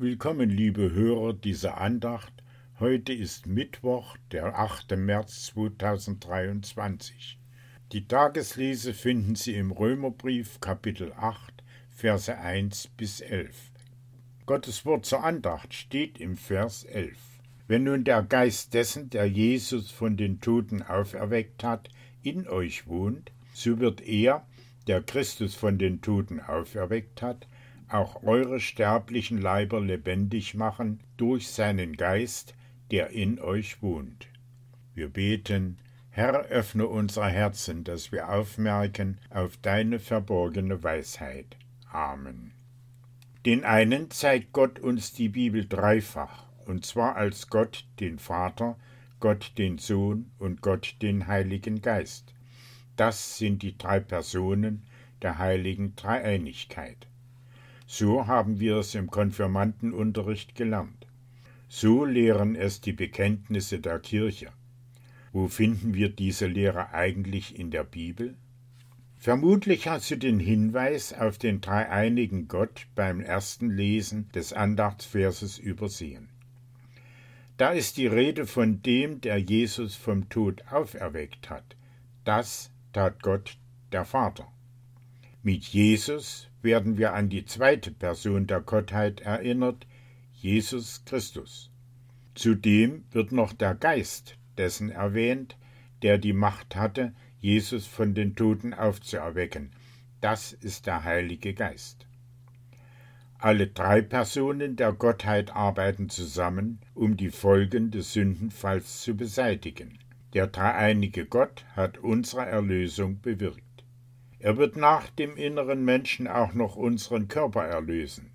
Willkommen, liebe Hörer dieser Andacht. Heute ist Mittwoch, der 8. März 2023. Die Tageslese finden Sie im Römerbrief Kapitel 8, Verse 1 bis 11. Gottes Wort zur Andacht steht im Vers 11. Wenn nun der Geist dessen, der Jesus von den Toten auferweckt hat, in euch wohnt, so wird er, der Christus von den Toten auferweckt hat, auch eure sterblichen Leiber lebendig machen durch seinen Geist, der in euch wohnt. Wir beten, Herr, öffne unser Herzen, dass wir aufmerken auf deine verborgene Weisheit. Amen. Den einen zeigt Gott uns die Bibel dreifach, und zwar als Gott den Vater, Gott den Sohn und Gott den Heiligen Geist. Das sind die drei Personen der heiligen Dreieinigkeit. So haben wir es im Konfirmandenunterricht gelernt. So lehren es die Bekenntnisse der Kirche. Wo finden wir diese Lehre eigentlich in der Bibel? Vermutlich hast du den Hinweis auf den dreieinigen Gott beim ersten Lesen des Andachtsverses übersehen. Da ist die Rede von dem, der Jesus vom Tod auferweckt hat. Das tat Gott der Vater. Mit Jesus werden wir an die zweite Person der Gottheit erinnert, Jesus Christus. Zudem wird noch der Geist dessen erwähnt, der die Macht hatte, Jesus von den Toten aufzuerwecken. Das ist der Heilige Geist. Alle drei Personen der Gottheit arbeiten zusammen, um die Folgen des Sündenfalls zu beseitigen. Der dreieinige Gott hat unsere Erlösung bewirkt. Er wird nach dem inneren Menschen auch noch unseren Körper erlösen.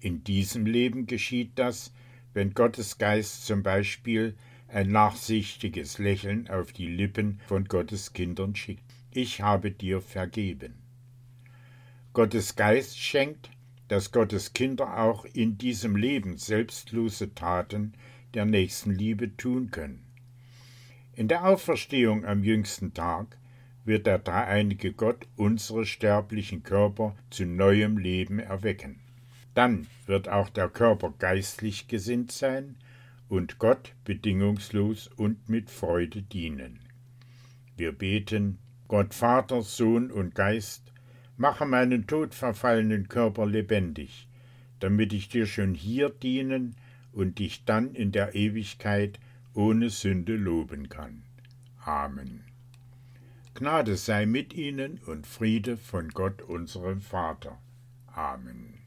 In diesem Leben geschieht das, wenn Gottes Geist zum Beispiel ein nachsichtiges Lächeln auf die Lippen von Gottes Kindern schickt. Ich habe dir vergeben. Gottes Geist schenkt, dass Gottes Kinder auch in diesem Leben selbstlose Taten der Nächstenliebe tun können. In der Auferstehung am jüngsten Tag wird der dreieinige Gott unsere sterblichen Körper zu neuem Leben erwecken. Dann wird auch der Körper geistlich gesinnt sein und Gott bedingungslos und mit Freude dienen. Wir beten, Gott Vater, Sohn und Geist, mache meinen todverfallenen Körper lebendig, damit ich dir schon hier dienen und dich dann in der Ewigkeit ohne Sünde loben kann. Amen. Gnade sei mit ihnen und Friede von Gott unserem Vater. Amen.